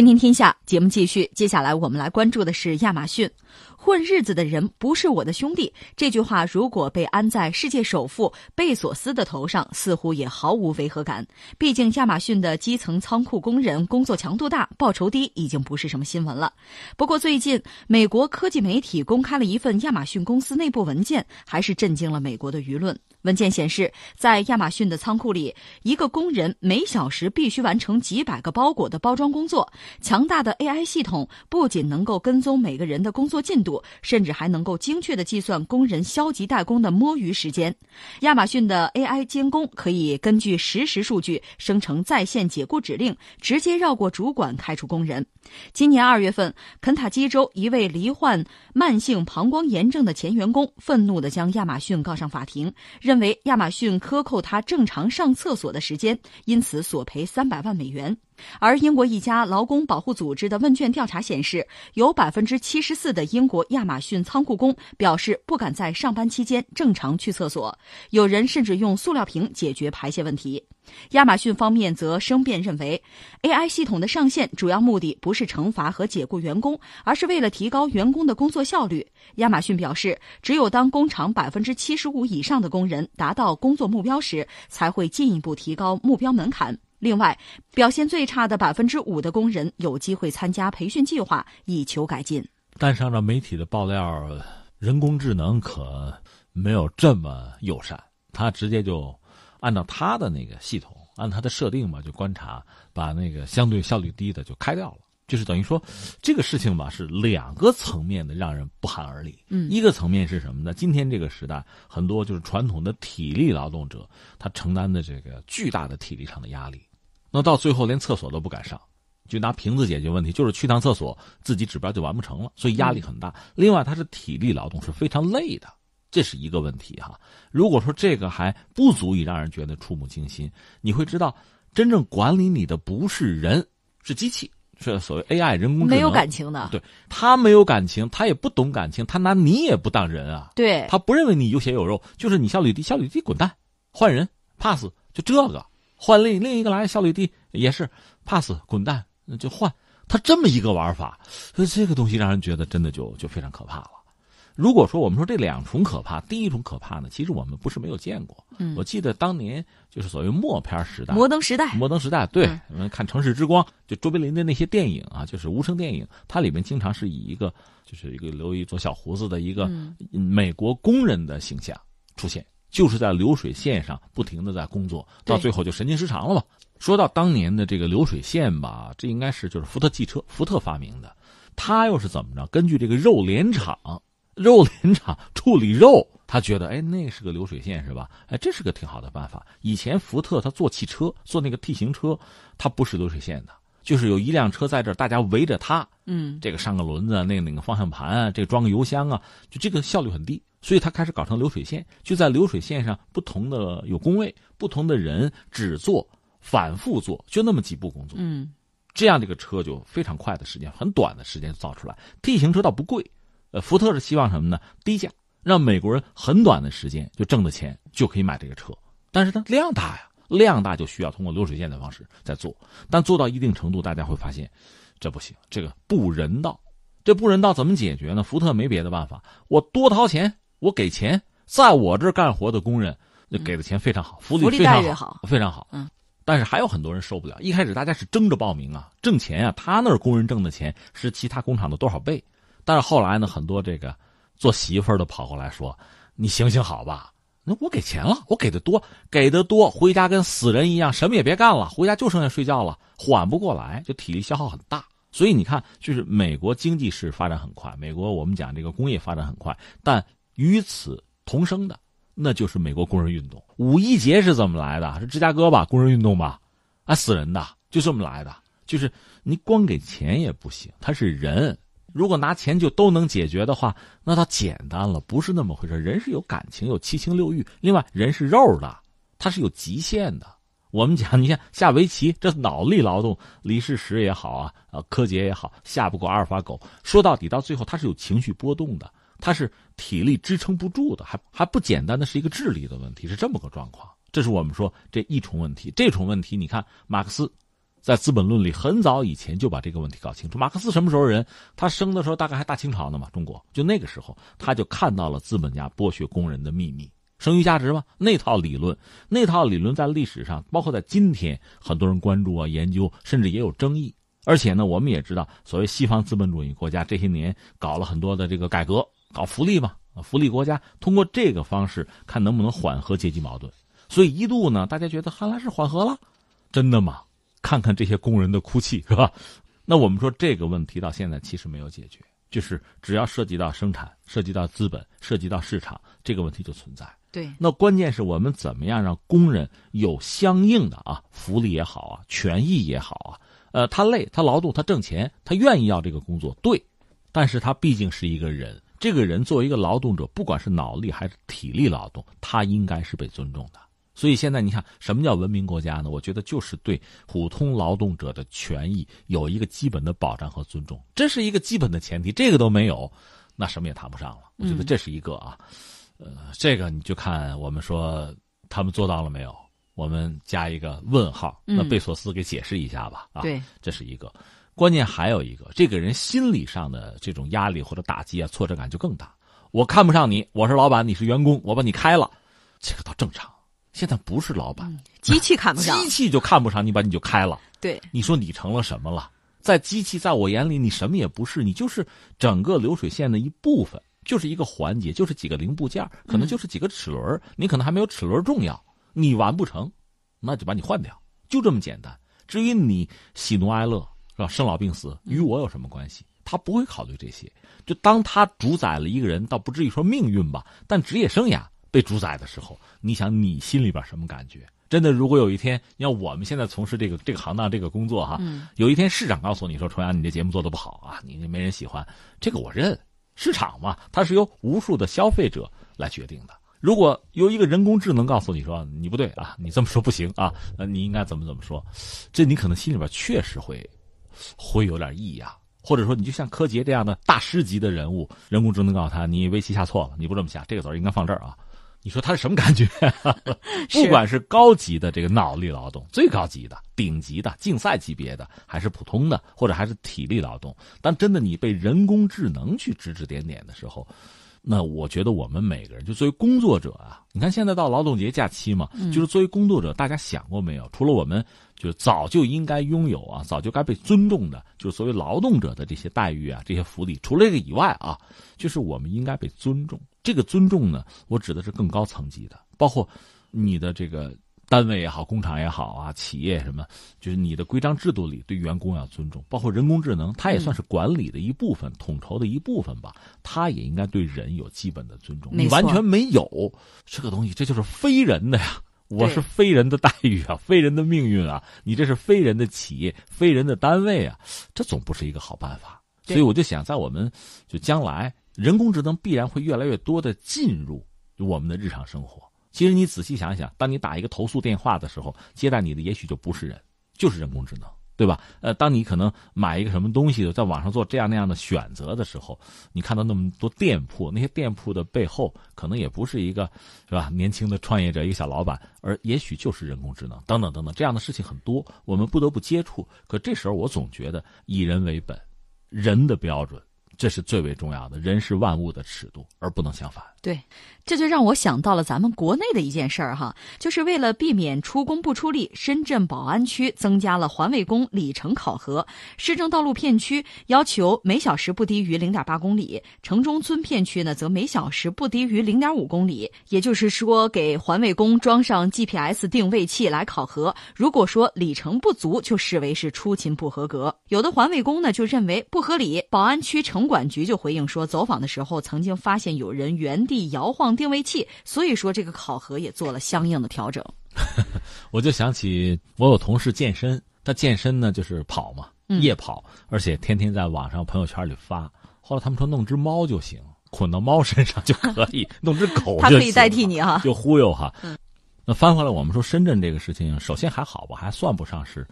听听天下节目继续，接下来我们来关注的是亚马逊。混日子的人不是我的兄弟，这句话如果被安在世界首富贝索斯的头上，似乎也毫无违和感。毕竟亚马逊的基层仓库工人工作强度大、报酬低，已经不是什么新闻了。不过最近，美国科技媒体公开了一份亚马逊公司内部文件，还是震惊了美国的舆论。文件显示，在亚马逊的仓库里，一个工人每小时必须完成几百个包裹的包装工作。强大的 AI 系统不仅能够跟踪每个人的工作进度，甚至还能够精确的计算工人消极怠工的摸鱼时间。亚马逊的 AI 监工可以根据实时数据生成在线解雇指令，直接绕过主管开除工人。今年二月份，肯塔基州一位罹患慢性膀胱炎症的前员工愤怒地将亚马逊告上法庭。认为亚马逊克扣他正常上厕所的时间，因此索赔三百万美元。而英国一家劳工保护组织的问卷调查显示，有百分之七十四的英国亚马逊仓库工表示不敢在上班期间正常去厕所，有人甚至用塑料瓶解决排泄问题。亚马逊方面则声辩认为，AI 系统的上线主要目的不是惩罚和解雇员工，而是为了提高员工的工作效率。亚马逊表示，只有当工厂百分之七十五以上的工人达到工作目标时，才会进一步提高目标门槛。另外，表现最差的百分之五的工人有机会参加培训计划，以求改进。但是按照媒体的爆料，人工智能可没有这么友善，他直接就。按照他的那个系统，按他的设定吧，就观察，把那个相对效率低的就开掉了。就是等于说，这个事情吧是两个层面的，让人不寒而栗。嗯，一个层面是什么呢？今天这个时代，很多就是传统的体力劳动者，他承担的这个巨大的体力上的压力，那到最后连厕所都不敢上，就拿瓶子解决问题，就是去趟厕所，自己指标就完不成了，所以压力很大。另外，他是体力劳动是非常累的。这是一个问题哈。如果说这个还不足以让人觉得触目惊心，你会知道，真正管理你的不是人，是机器，是所谓 AI 人工智能。没有感情的，对，他没有感情，他也不懂感情，他拿你也不当人啊。对，他不认为你有血有肉，就是你效率低，效率低滚蛋，换人 pass，就这个，换另另一个来效率低也是 pass 滚蛋，那就换。他这么一个玩法，所以这个东西让人觉得真的就就非常可怕了。如果说我们说这两重可怕，第一重可怕呢，其实我们不是没有见过。嗯，我记得当年就是所谓默片时代，摩登时代，摩登时代，对，我们看《城市之光》，就卓别林的那些电影啊，就是无声电影，它里面经常是以一个就是一个留一撮小胡子的一个美国工人的形象出现，就是在流水线上不停的在工作，到最后就神经失常了嘛。说到当年的这个流水线吧，这应该是就是福特汽车，福特发明的，他又是怎么着？根据这个肉联厂。肉联厂处理肉，他觉得哎，那是个流水线是吧？哎，这是个挺好的办法。以前福特他做汽车，做那个 T 型车，他不是流水线的，就是有一辆车在这儿，大家围着它，嗯，这个上个轮子，那个那个方向盘啊，这个装个油箱啊，就这个效率很低，所以他开始搞成流水线，就在流水线上不同的有工位，不同的人只做反复做，就那么几步工作，嗯，这样这个车就非常快的时间，很短的时间造出来。T 型车倒不贵。呃，福特是希望什么呢？低价，让美国人很短的时间就挣的钱就可以买这个车。但是它，量大呀，量大就需要通过流水线的方式在做。但做到一定程度，大家会发现，这不行，这个不人道。这不人道怎么解决呢？福特没别的办法，我多掏钱，我给钱，在我这儿干活的工人，给的钱非常好，福利非常好，非常好。嗯。但是还有很多人受不了。一开始大家是争着报名啊，挣钱啊，他那儿工人挣的钱是其他工厂的多少倍。但是后来呢，很多这个做媳妇儿的跑过来说：“你行行好吧，那我给钱了，我给的多，给的多，回家跟死人一样，什么也别干了，回家就剩下睡觉了，缓不过来，就体力消耗很大。所以你看，就是美国经济是发展很快，美国我们讲这个工业发展很快，但与此同生的，那就是美国工人运动。五一节是怎么来的？是芝加哥吧？工人运动吧？啊，死人的，就这么来的。就是你光给钱也不行，他是人。”如果拿钱就都能解决的话，那倒简单了，不是那么回事。人是有感情、有七情六欲，另外人是肉的，他是有极限的。我们讲，你看下围棋，这脑力劳动，李世石也好啊，呃，柯洁也好，下不过阿尔法狗。说到底，到最后他是有情绪波动的，他是体力支撑不住的，还还不简单的是一个智力的问题，是这么个状况。这是我们说这一重问题。这重问题，你看马克思。在《资本论》里很早以前就把这个问题搞清楚。马克思什么时候人？他生的时候大概还大清朝呢嘛，中国就那个时候他就看到了资本家剥削工人的秘密，剩余价值嘛。那套理论，那套理论在历史上，包括在今天，很多人关注啊、研究，甚至也有争议。而且呢，我们也知道，所谓西方资本主义国家这些年搞了很多的这个改革，搞福利嘛，福利国家，通过这个方式看能不能缓和阶级矛盾。所以一度呢，大家觉得汉来是缓和了，真的吗？看看这些工人的哭泣，是吧？那我们说这个问题到现在其实没有解决，就是只要涉及到生产、涉及到资本、涉及到市场，这个问题就存在。对，那关键是我们怎么样让工人有相应的啊福利也好啊，权益也好啊。呃，他累，他劳动，他挣钱，他愿意要这个工作，对。但是他毕竟是一个人，这个人作为一个劳动者，不管是脑力还是体力劳动，他应该是被尊重的。所以现在你看，什么叫文明国家呢？我觉得就是对普通劳动者的权益有一个基本的保障和尊重，这是一个基本的前提。这个都没有，那什么也谈不上了。我觉得这是一个啊，呃，这个你就看我们说他们做到了没有。我们加一个问号，那贝索斯给解释一下吧。啊，对，这是一个关键，还有一个，这个人心理上的这种压力或者打击啊，挫折感就更大。我看不上你，我是老板，你是员工，我把你开了，这个倒正常。现在不是老板，机器看不上，机器就看不上你，把你就开了。对，你说你成了什么了？在机器在我眼里，你什么也不是，你就是整个流水线的一部分，就是一个环节，就是几个零部件，可能就是几个齿轮，你可能还没有齿轮重要。你完不成，那就把你换掉，就这么简单。至于你喜怒哀乐是吧，生老病死，与我有什么关系？他不会考虑这些。就当他主宰了一个人，倒不至于说命运吧，但职业生涯被主宰的时候，你想你心里边什么感觉？真的，如果有一天，你看我们现在从事这个这个行当这个工作哈，有一天市长告诉你说：“重阳，你这节目做的不好啊，你没人喜欢。”这个我认，市场嘛，它是由无数的消费者来决定的。如果由一个人工智能告诉你说你不对啊，你这么说不行啊，呃，你应该怎么怎么说，这你可能心里边确实会，会有点异样，或者说你就像柯洁这样的大师级的人物，人工智能告诉他你围棋下错了，你不这么下，这个子应该放这儿啊，你说他是什么感觉？不管是高级的这个脑力劳动，最高级的、顶级的竞赛级别的，还是普通的，或者还是体力劳动，当真的你被人工智能去指指点点的时候。那我觉得我们每个人就作为工作者啊，你看现在到劳动节假期嘛，就是作为工作者，大家想过没有？除了我们就早就应该拥有啊，早就该被尊重的，就是所谓劳动者的这些待遇啊，这些福利，除了这个以外啊，就是我们应该被尊重。这个尊重呢，我指的是更高层级的，包括你的这个。单位也好，工厂也好啊，企业什么，就是你的规章制度里对员工要尊重，包括人工智能，它也算是管理的一部分、统筹的一部分吧。它也应该对人有基本的尊重。你完全没有这个东西，这就是非人的呀！我是非人的待遇啊，非人的命运啊！你这是非人的企业、非人的单位啊，这总不是一个好办法。所以我就想，在我们就将来，人工智能必然会越来越多的进入我们的日常生活。其实你仔细想想，当你打一个投诉电话的时候，接待你的也许就不是人，就是人工智能，对吧？呃，当你可能买一个什么东西，在网上做这样那样的选择的时候，你看到那么多店铺，那些店铺的背后可能也不是一个，是吧？年轻的创业者，一个小老板，而也许就是人工智能，等等等等，这样的事情很多，我们不得不接触。可这时候我总觉得以人为本，人的标准，这是最为重要的，人是万物的尺度，而不能相反。对。这就让我想到了咱们国内的一件事儿哈，就是为了避免出工不出力，深圳宝安区增加了环卫工里程考核。市政道路片区要求每小时不低于零点八公里，城中村片区呢则每小时不低于零点五公里。也就是说，给环卫工装上 GPS 定位器来考核，如果说里程不足，就视为是出勤不合格。有的环卫工呢就认为不合理，宝安区城管局就回应说，走访的时候曾经发现有人原地摇晃。定位器，所以说这个考核也做了相应的调整。我就想起我有同事健身，他健身呢就是跑嘛，夜跑，而且天天在网上朋友圈里发。后来他们说弄只猫就行，捆到猫身上就可以，弄只狗它可以代替你哈，就忽悠哈。那翻回来，我们说深圳这个事情，首先还好吧，还算不上是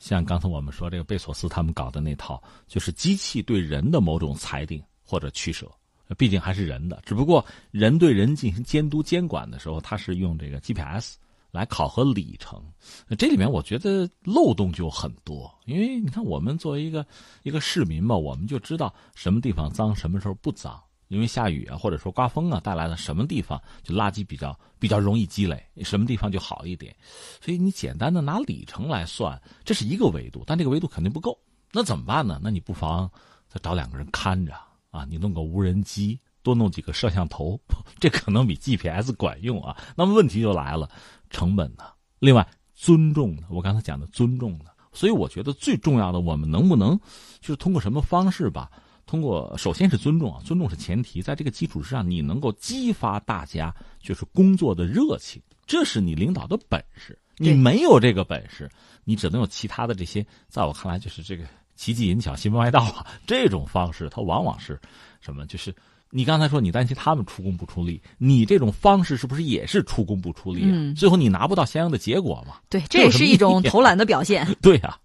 像刚才我们说这个贝索斯他们搞的那套，就是机器对人的某种裁定或者取舍。毕竟还是人的，只不过人对人进行监督监管的时候，他是用这个 GPS，来考核里程，这里面我觉得漏洞就很多。因为你看，我们作为一个一个市民吧，我们就知道什么地方脏，什么时候不脏。因为下雨啊，或者说刮风啊带来的什么地方就垃圾比较比较容易积累，什么地方就好一点。所以你简单的拿里程来算，这是一个维度，但这个维度肯定不够。那怎么办呢？那你不妨再找两个人看着啊，你弄个无人机，多弄几个摄像头，这可能比 GPS 管用啊。那么问题就来了，成本呢？另外，尊重呢？我刚才讲的尊重呢？所以我觉得最重要的，我们能不能就是通过什么方式吧？通过首先是尊重啊，尊重是前提，在这个基础之上，你能够激发大家就是工作的热情，这是你领导的本事。你没有这个本事，你只能有其他的这些，在我看来就是这个奇技淫巧、邪门歪道啊，这种方式它往往是什么？就是你刚才说你担心他们出工不出力，你这种方式是不是也是出工不出力？嗯，最后你拿不到相应的结果嘛？对，这也是一种投懒的表现。对呀。